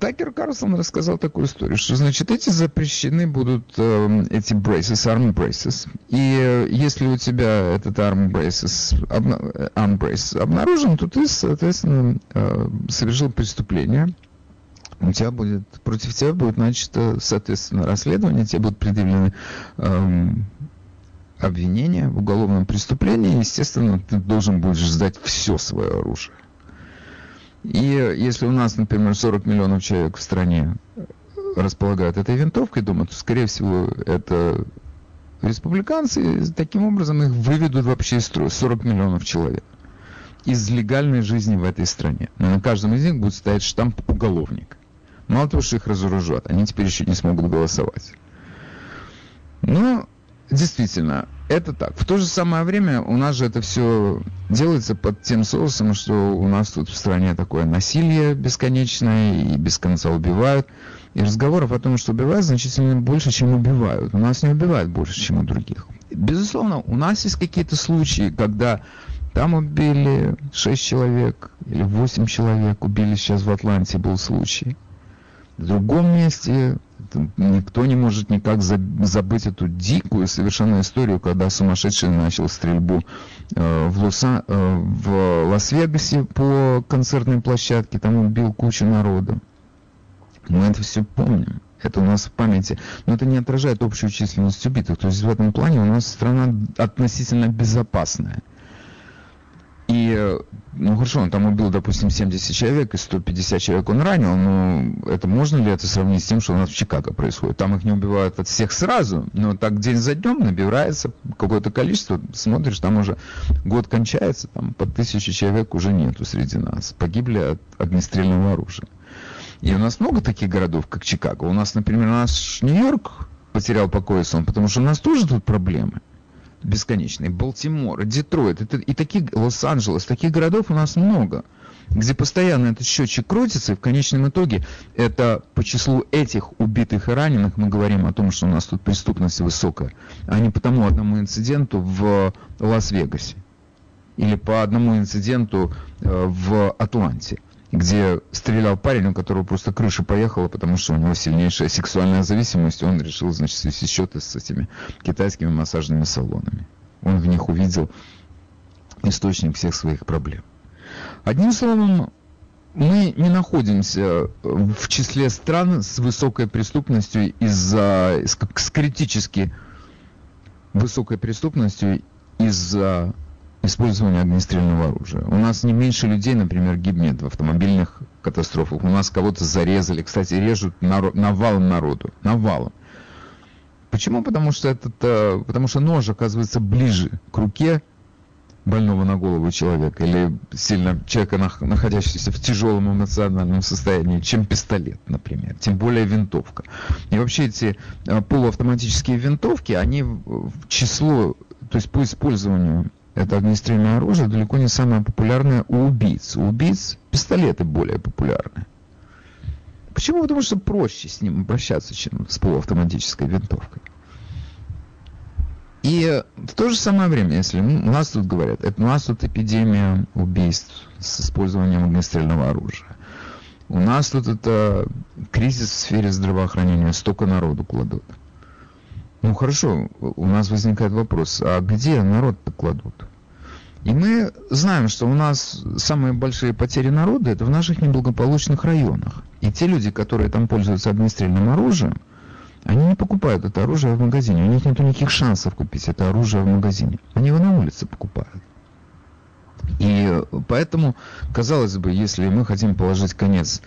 Такер Карлсон рассказал такую историю, что, значит, эти запрещены будут, э, эти braces, arm braces. И э, если у тебя этот arm braces, обна, arm brace обнаружен, то ты, соответственно, э, совершил преступление. У тебя будет, против тебя будет начато, соответственно, расследование, тебе будут предъявлены э, обвинения в уголовном преступлении. Естественно, ты должен будешь сдать все свое оружие. И если у нас, например, 40 миллионов человек в стране располагают этой винтовкой, думаю, то, скорее всего, это республиканцы, таким образом их выведут вообще из строя 40 миллионов человек из легальной жизни в этой стране. Но на каждом из них будет стоять штамп уголовник. Мало того, что их разоружат, они теперь еще не смогут голосовать. Но Действительно, это так. В то же самое время у нас же это все делается под тем соусом, что у нас тут в стране такое насилие бесконечное и без конца убивают. И разговоров о том, что убивают, значительно больше, чем убивают. У нас не убивают больше, чем у других. Безусловно, у нас есть какие-то случаи, когда Там убили 6 человек или 8 человек убили сейчас в Атланте был случай. В другом месте никто не может никак забыть эту дикую совершенно историю, когда сумасшедший начал стрельбу э, в, Лоса, э, в Лас-Вегасе по концертной площадке, там убил кучу народа. Мы это все помним. Это у нас в памяти. Но это не отражает общую численность убитых. То есть в этом плане у нас страна относительно безопасная. И, ну хорошо, он там убил, допустим, 70 человек, и 150 человек он ранил, но это можно ли это сравнить с тем, что у нас в Чикаго происходит? Там их не убивают от всех сразу, но так день за днем набирается какое-то количество, смотришь, там уже год кончается, там по тысяче человек уже нету среди нас, погибли от огнестрельного оружия. И у нас много таких городов, как Чикаго. У нас, например, наш Нью-Йорк потерял покой сон, потому что у нас тоже тут проблемы бесконечные. Балтимор, Детройт это, и таких, Лос-Анджелес, таких городов у нас много, где постоянно этот счетчик крутится, и в конечном итоге это по числу этих убитых и раненых мы говорим о том, что у нас тут преступность высокая, а не по тому одному инциденту в Лас-Вегасе или по одному инциденту э, в Атланте где стрелял парень, у которого просто крыша поехала, потому что у него сильнейшая сексуальная зависимость, он решил, значит, свести счеты с этими китайскими массажными салонами. Он в них увидел источник всех своих проблем. Одним словом, мы не находимся в числе стран с высокой преступностью из-за, с критически высокой преступностью из-за использования огнестрельного оружия. У нас не меньше людей, например, гибнет в автомобильных катастрофах. У нас кого-то зарезали. Кстати, режут народ, навалом народу. Навалом. Почему? Потому что, этот, э, потому что нож оказывается ближе к руке больного на голову человека или сильно человека, находящегося в тяжелом эмоциональном состоянии, чем пистолет, например, тем более винтовка. И вообще эти э, полуавтоматические винтовки, они в число, то есть по использованию это огнестрельное оружие далеко не самое популярное у убийц. У убийц пистолеты более популярны. Почему? Потому что проще с ним обращаться, чем с полуавтоматической винтовкой. И в то же самое время, если у нас тут говорят, это у нас тут эпидемия убийств с использованием огнестрельного оружия. У нас тут это кризис в сфере здравоохранения, столько народу кладут. Ну хорошо, у нас возникает вопрос, а где народ-то кладут? И мы знаем, что у нас самые большие потери народа это в наших неблагополучных районах. И те люди, которые там пользуются огнестрельным оружием, они не покупают это оружие в магазине. У них нет никаких шансов купить это оружие в магазине. Они его на улице покупают. И поэтому, казалось бы, если мы хотим положить конец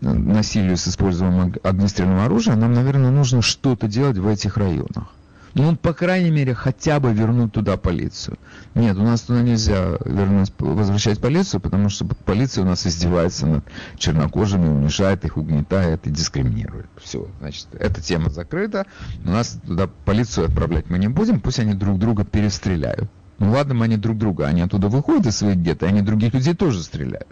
насилию с использованием огнестрельного оружия, нам, наверное, нужно что-то делать в этих районах. Ну, по крайней мере, хотя бы вернуть туда полицию. Нет, у нас туда нельзя вернуть, возвращать полицию, потому что полиция у нас издевается над чернокожими, унижает их, угнетает и дискриминирует. Все, значит, эта тема закрыта. У нас туда полицию отправлять мы не будем, пусть они друг друга перестреляют. Ну ладно, мы они друг друга, они оттуда выходят из своих гетто, они других людей тоже стреляют.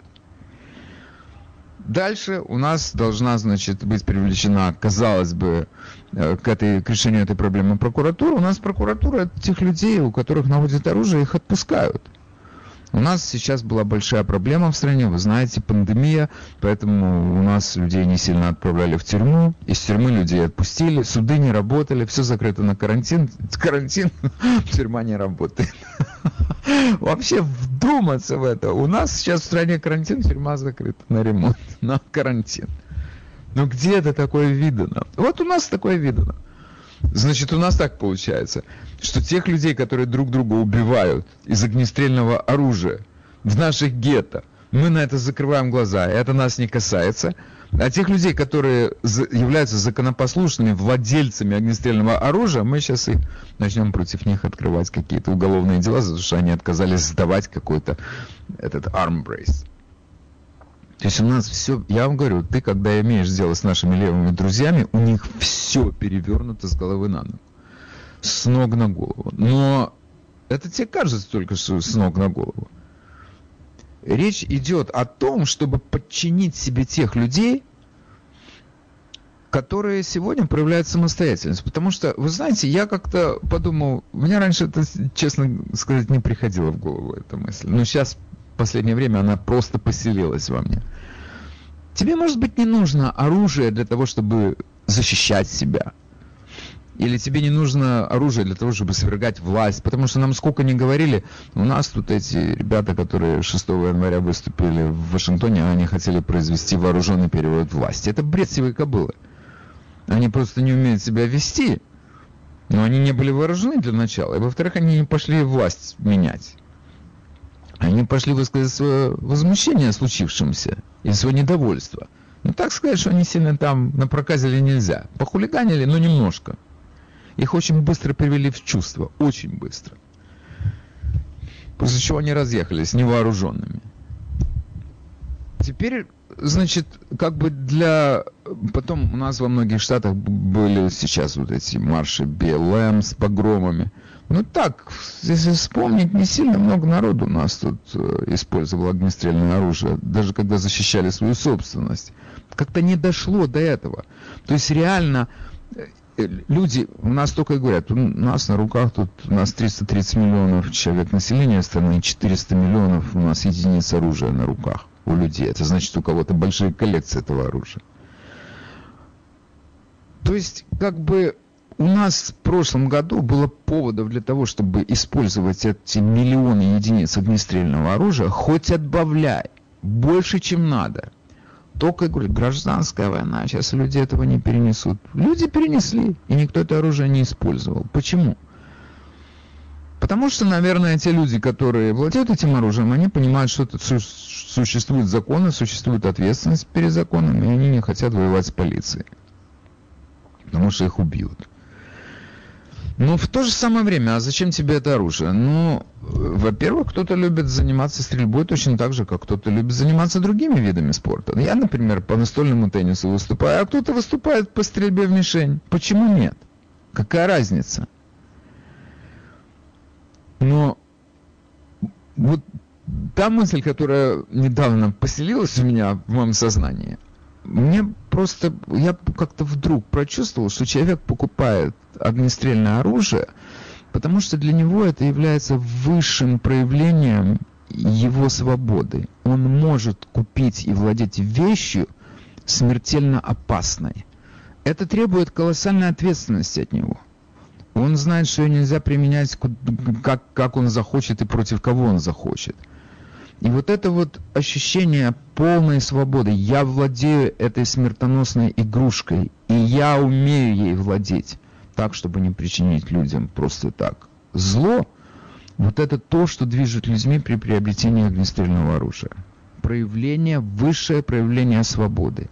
Дальше у нас должна, значит, быть привлечена, казалось бы, э, к, этой, к решению этой проблемы прокуратура. У нас прокуратура тех людей, у которых находят оружие, их отпускают. У нас сейчас была большая проблема в стране, вы знаете, пандемия, поэтому у нас людей не сильно отправляли в тюрьму, из тюрьмы людей отпустили, суды не работали, все закрыто на карантин, *laughs* карантин, *laughs* тюрьма не работает. *laughs* Вообще вдуматься в это. У нас сейчас в стране карантин, тюрьма закрыта на ремонт, *laughs* на карантин. Ну где это такое видано? Вот у нас такое видано. Значит, у нас так получается, что тех людей, которые друг друга убивают из огнестрельного оружия в наших гетто, мы на это закрываем глаза, это нас не касается. А тех людей, которые являются законопослушными владельцами огнестрельного оружия, мы сейчас и начнем против них открывать какие-то уголовные дела, за то, что они отказались сдавать какой-то этот brace. То есть у нас все, я вам говорю, ты когда имеешь дело с нашими левыми друзьями, у них все перевернуто с головы на ногу. С ног на голову. Но это тебе кажется только что с ног на голову. Речь идет о том, чтобы подчинить себе тех людей, которые сегодня проявляют самостоятельность. Потому что, вы знаете, я как-то подумал, у меня раньше это, честно сказать, не приходило в голову, эта мысль. Но сейчас, в последнее время, она просто поселилась во мне. Тебе, может быть, не нужно оружие для того, чтобы защищать себя. Или тебе не нужно оружие для того, чтобы свергать власть. Потому что нам сколько не говорили, у нас тут эти ребята, которые 6 января выступили в Вашингтоне, они хотели произвести вооруженный перевод власти. Это бред сивой кобылы. Они просто не умеют себя вести. Но они не были вооружены для начала. И во-вторых, они не пошли власть менять. Они пошли высказать свое возмущение случившимся и свое недовольство. Ну, так сказать, что они сильно там напроказили нельзя. Похулиганили, но немножко. Их очень быстро привели в чувство. Очень быстро. После чего они разъехались невооруженными. Теперь значит, как бы для... Потом у нас во многих штатах были сейчас вот эти марши БЛМ с погромами. Ну так, если вспомнить, не сильно много народу у нас тут э, использовало огнестрельное оружие, даже когда защищали свою собственность. Как-то не дошло до этого. То есть реально э, люди у нас только и говорят, у нас на руках тут у нас 330 миллионов человек населения страны, 400 миллионов у нас единиц оружия на руках у людей. Это значит, у кого-то большие коллекции этого оружия. То есть, как бы у нас в прошлом году было поводов для того, чтобы использовать эти миллионы единиц огнестрельного оружия, хоть отбавляй, больше, чем надо. Только, говорю, гражданская война, сейчас люди этого не перенесут. Люди перенесли, и никто это оружие не использовал. Почему? Потому что, наверное, те люди, которые владеют этим оружием, они понимают, что это существуют законы, существует ответственность перед законом, и они не хотят воевать с полицией. Потому что их убьют. Но в то же самое время, а зачем тебе это оружие? Ну, во-первых, кто-то любит заниматься стрельбой точно так же, как кто-то любит заниматься другими видами спорта. Я, например, по настольному теннису выступаю, а кто-то выступает по стрельбе в мишень. Почему нет? Какая разница? Но вот та мысль, которая недавно поселилась у меня в моем сознании, мне просто, я как-то вдруг прочувствовал, что человек покупает огнестрельное оружие, потому что для него это является высшим проявлением его свободы. Он может купить и владеть вещью смертельно опасной. Это требует колоссальной ответственности от него. Он знает, что ее нельзя применять как, как он захочет и против кого он захочет. И вот это вот ощущение полной свободы, я владею этой смертоносной игрушкой, и я умею ей владеть, так, чтобы не причинить людям просто так. Зло, вот это то, что движет людьми при приобретении огнестрельного оружия. Проявление, высшее проявление свободы.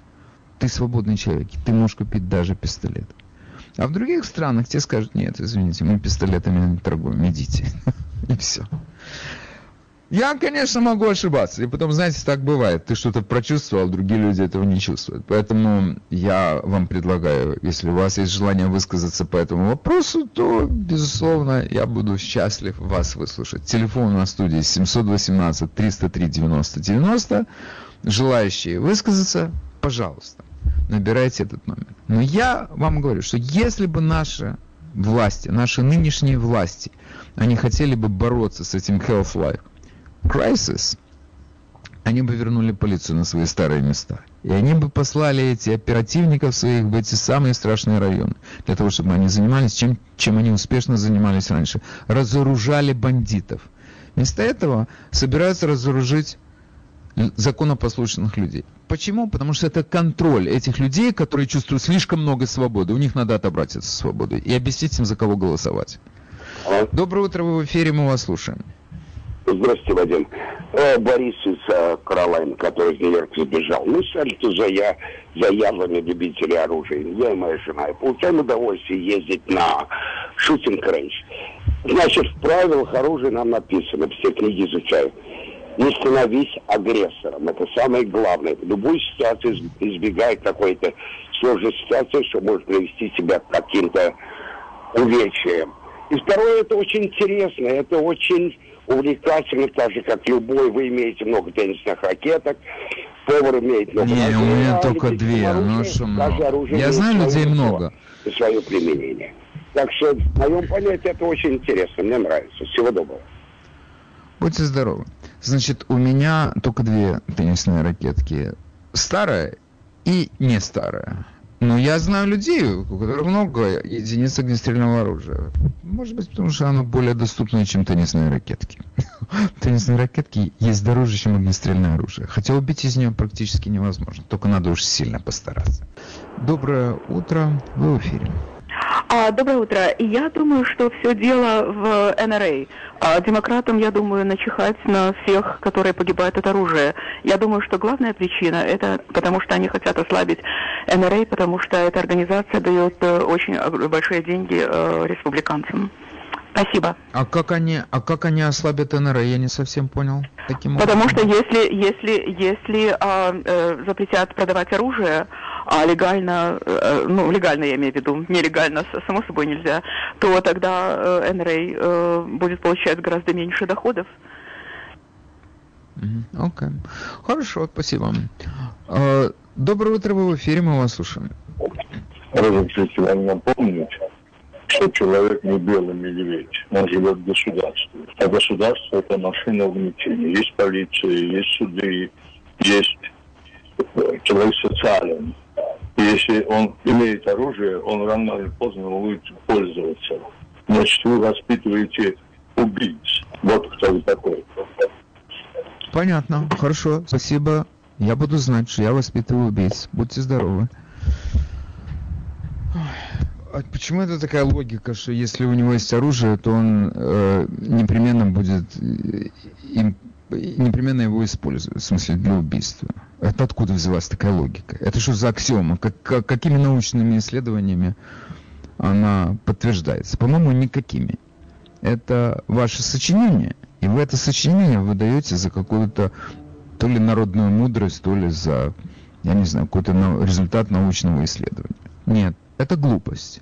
Ты свободный человек, ты можешь купить даже пистолет. А в других странах тебе скажут, нет, извините, мы пистолетами не торгуем, идите. *laughs* И все. Я, конечно, могу ошибаться. И потом, знаете, так бывает. Ты что-то прочувствовал, другие люди этого не чувствуют. Поэтому я вам предлагаю, если у вас есть желание высказаться по этому вопросу, то, безусловно, я буду счастлив вас выслушать. Телефон на студии 718 303 90 90. Желающие высказаться, пожалуйста набирайте этот номер. Но я вам говорю, что если бы наши власти, наши нынешние власти, они хотели бы бороться с этим health life crisis, они бы вернули полицию на свои старые места. И они бы послали эти оперативников своих в эти самые страшные районы, для того, чтобы они занимались чем, чем они успешно занимались раньше. Разоружали бандитов. Вместо этого собираются разоружить законопослушных людей. Почему? Потому что это контроль этих людей, которые чувствуют слишком много свободы. У них надо отобрать эту свободу и объяснить им, за кого голосовать. Доброе утро, вы в эфире, мы вас слушаем. Здравствуйте, Вадим. Э, Борис из э, Каролайн, который из Нью-Йорка забежал. Мы шарите за, я, за язвами любителей оружия. Я и моя жена. И получаем удовольствие ездить на shooting range. Значит, в правилах оружия нам написано, все книги изучаю не становись агрессором. Это самое главное. В любой ситуации избегай какой-то сложной ситуации, что может привести себя к каким-то увечьям. И второе, это очень интересно, это очень увлекательный, так же, как любой. Вы имеете много теннисных ракеток, повар имеет много Не, у меня только две, оружия, ну много. оружие Я знаю людей много. И свое применение. Так что, в моем понятии, это очень интересно, мне нравится. Всего доброго. Будьте здоровы. Значит, у меня только две теннисные ракетки. Старая и не старая. Но я знаю людей, у которых много единиц огнестрельного оружия. Может быть, потому что оно более доступно, чем теннисные ракетки. *laughs* Теннисные ракетки есть дороже, чем огнестрельное оружие. Хотя убить из нее практически невозможно. Только надо уж сильно постараться. Доброе утро. Вы в эфире. А, доброе утро. Я думаю, что все дело в НРА. А демократам, я думаю, начихать на всех, которые погибают от оружия. Я думаю, что главная причина это потому, что они хотят ослабить НРА, потому что эта организация дает э, очень большие деньги э, республиканцам. Спасибо. А как они, а как они ослабят НРА, я не совсем понял. Таким Потому что образом. если, если, если а, э, запретят продавать оружие, а легально, э, ну, легально я имею в виду, нелегально, само собой нельзя, то тогда э, НРА э, будет получать гораздо меньше доходов. Окей. Хорошо, спасибо. А, Доброе утро, вы в эфире, мы вас слушаем. Разрешите вам напомнить, что человек не белый медведь, он живет в государстве. А государство это машина угнетения. Есть полиция, есть суды, есть человек социален. Если он имеет оружие, он рано или поздно будет пользоваться. Значит, вы воспитываете убийц. Вот кто вы такой. Понятно, хорошо, спасибо. Я буду знать, что я воспитываю убийц. Будьте здоровы. А почему это такая логика, что если у него есть оружие, то он э, непременно будет э, им, непременно его использует, в смысле для убийства? Это откуда взялась такая логика? Это что за аксиома? Как, как- какими научными исследованиями она подтверждается? По-моему, никакими. Это ваше сочинение, и вы это сочинение выдаете за какую-то то ли народную мудрость, то ли за, я не знаю, какой-то нау- результат научного исследования. Нет, это глупость.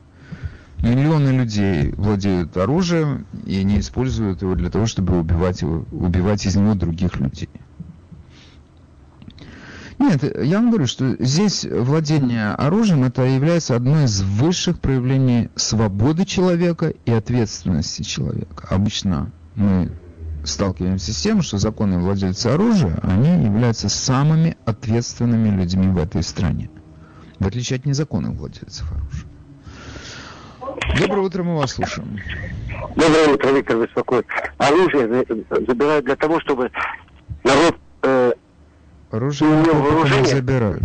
Миллионы людей владеют оружием и не используют его для того, чтобы убивать, его, убивать из него других людей. Нет, я вам говорю, что здесь владение оружием это является одной из высших проявлений свободы человека и ответственности человека. Обычно мы сталкиваемся с тем, что законные владельцы оружия, они являются самыми ответственными людьми в этой стране. В отличие от незаконных владельцев оружия. Доброе утро, мы вас слушаем. Доброе утро, Виктор беспокоит. Оружие за- забирают для того, чтобы народ... Оружие Ну, пока не вооружение. забирают.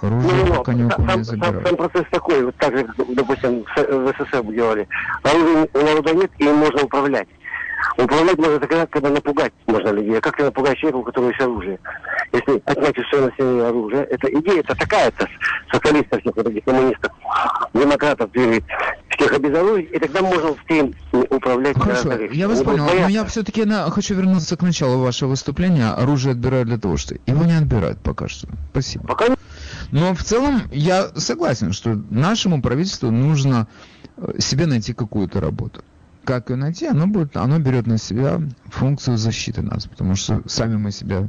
Оружие ну, пока ни у кого сам, не забирают. сам процесс такой, вот так же, допустим, в СССР делали. Оружия у народа нет, и им можно управлять. Управлять можно тогда, когда напугать можно людей. А как ты напугаешь человека, у которого есть оружие? Если отнять у своего населения оружие, это идея, это такая-то социалистов, всех вот этих коммунистов, демократов двигает всех обезоружить, и тогда можно успеем управлять Хорошо, легче. я вас понял, но я все-таки хочу вернуться к началу вашего выступления. Оружие отбирают для того, что его не отбирают пока что. Спасибо. Пока не- Но в целом я согласен, что нашему правительству нужно э, себе найти какую-то работу. Как ее найти, оно, будет, оно берет на себя функцию защиты нас, потому что сами мы себя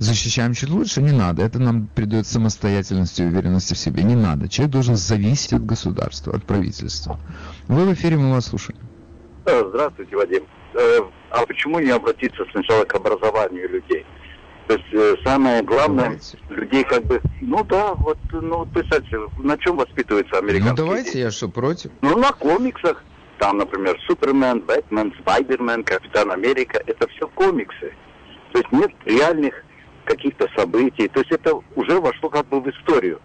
защищаем чуть лучше, не надо. Это нам придает самостоятельности и уверенности в себе. Не надо. Человек должен зависеть от государства, от правительства. Вы в эфире, мы вас слушаем. Здравствуйте, Вадим. Э, А почему не обратиться сначала к образованию людей? То есть э, самое главное, Давайте. людей как бы, ну да, вот, ну представьте, на чем воспитываются Ну американские давайте, я что, против? Ну, на комиксах. Там, например, Супермен, Бэтмен, Спайдермен, Капитан Америка. Это все комиксы. То есть нет реальных каких-то событий. То есть это уже вошло как бы в историю.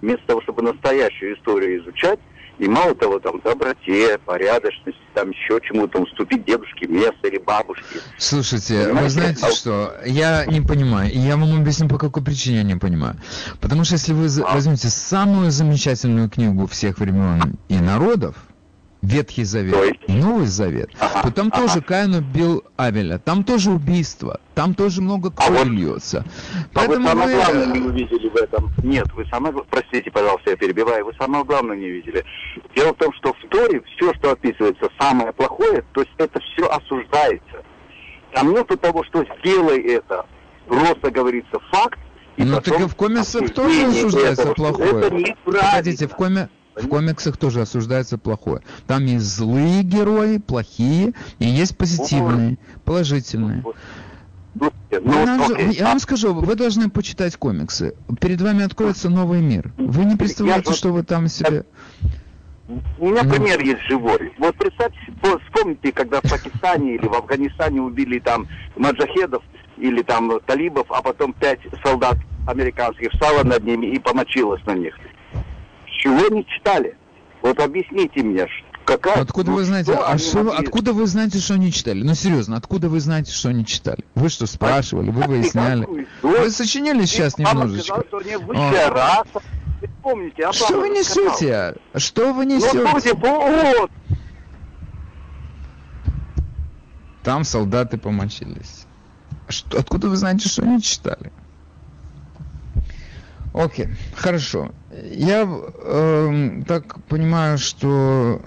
Вместо того, чтобы настоящую историю изучать, и мало того, там, доброте, порядочности, там еще чему-то уступить дедушке место или бабушке. Слушайте, вы Понимаете? знаете А- что? Я не понимаю. И я вам объясню, по какой причине я не понимаю. Потому что если вы А. возьмете самую замечательную книгу всех времен и народов, Ветхий Завет и Новый Завет, Ага, то там ага. тоже Каин убил Авеля, там тоже убийство, там тоже много крови вот- льется. А вы Поэтому самое вы... главное не увидели в этом. Нет, вы самое простите, пожалуйста, я перебиваю, вы самое главное не видели. Дело в том, что в Торе все, что описывается, самое плохое, то есть это все осуждается. Там нету того, что сделай это. Просто говорится факт. И ну так и в комиксах тоже осуждается плохое. Это Погодите, в, коми... в комиксах тоже осуждается плохое. Там есть злые герои, плохие, и есть позитивные, положительные. Ну, же, я вам скажу, вы должны почитать комиксы. Перед вами откроется новый мир. Вы не представляете, я, что вы там себе... У меня ну. пример есть живой. Вот представьте, вспомните, когда в Пакистане или в Афганистане убили там маджахедов или там талибов, а потом пять солдат американских встало над ними и помочилось на них. Чего не читали? Вот объясните мне, какая... Откуда ну, вы знаете, а что, откуда вы знаете, что они читали? Ну серьезно, откуда вы знаете, что они читали? Вы что, спрашивали, вы выясняли? Вы сочинили сейчас немножечко. Сказал, что помните, а Что вы несете? Что вы несете? вот. Там солдаты помочились. Что, откуда вы знаете, что они читали? Окей, хорошо. Я э, так понимаю, что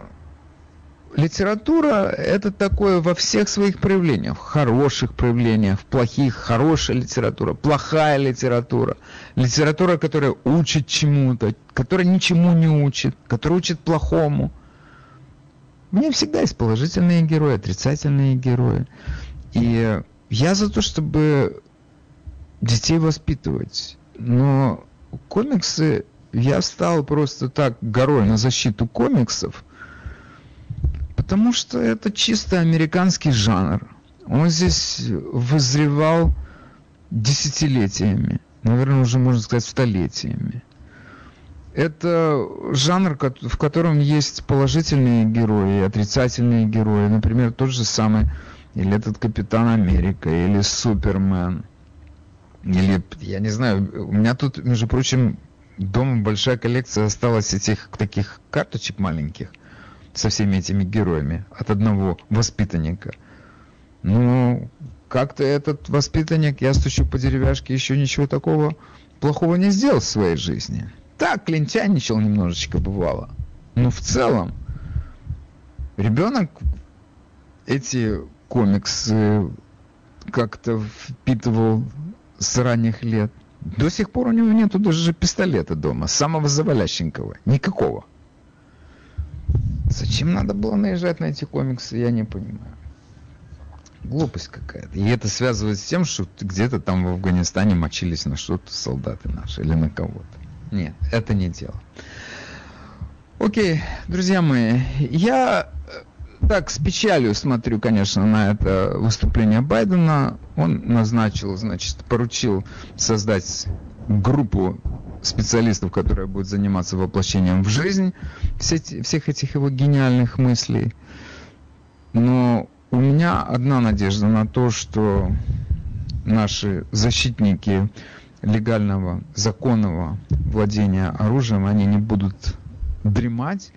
литература это такое во всех своих проявлениях, хороших проявлениях, плохих, хорошая литература, плохая литература, литература, которая учит чему-то, которая ничему не учит, которая учит плохому. Меня всегда есть положительные герои, отрицательные герои. И я за то, чтобы детей воспитывать. Но комиксы, я стал просто так горой на защиту комиксов – Потому что это чисто американский жанр. Он здесь вызревал десятилетиями, наверное, уже можно сказать столетиями. Это жанр, в котором есть положительные герои отрицательные герои. Например, тот же самый, или этот Капитан Америка, или Супермен. Или, я не знаю, у меня тут, между прочим, дома большая коллекция осталась этих таких карточек маленьких – со всеми этими героями от одного воспитанника. Ну, как-то этот воспитанник, я стучу по деревяшке, еще ничего такого плохого не сделал в своей жизни. Так, лентяничал немножечко бывало. Но в целом, ребенок эти комиксы как-то впитывал с ранних лет. До сих пор у него нету даже пистолета дома, самого завалященького. Никакого. Зачем надо было наезжать на эти комиксы, я не понимаю. Глупость какая-то. И это связывает с тем, что где-то там в Афганистане мочились на что-то солдаты наши или на кого-то. Нет, это не дело. Окей, друзья мои, я э, так с печалью смотрю, конечно, на это выступление Байдена. Он назначил, значит, поручил создать группу специалистов, которая будет заниматься воплощением в жизнь все, всех этих его гениальных мыслей. Но у меня одна надежда на то, что наши защитники легального, законного владения оружием, они не будут дремать,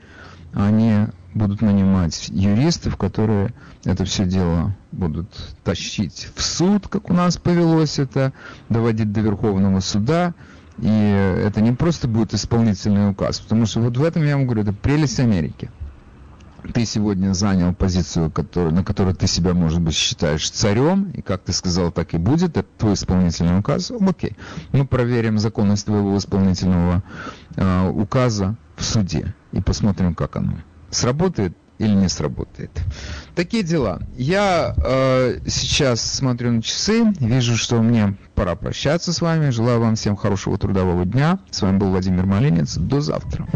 они будут нанимать юристов, которые это все дело будут тащить в суд, как у нас повелось это, доводить до Верховного суда, и это не просто будет исполнительный указ, потому что вот в этом я вам говорю, это прелесть Америки. Ты сегодня занял позицию, который, на которой ты себя, может быть, считаешь царем, и как ты сказал, так и будет, это твой исполнительный указ, окей. Мы проверим законность твоего исполнительного э, указа в суде и посмотрим, как оно. Сработает или не сработает. Такие дела. Я э, сейчас смотрю на часы, вижу, что мне пора прощаться с вами. Желаю вам всем хорошего трудового дня. С вами был Владимир Малинец. До завтра.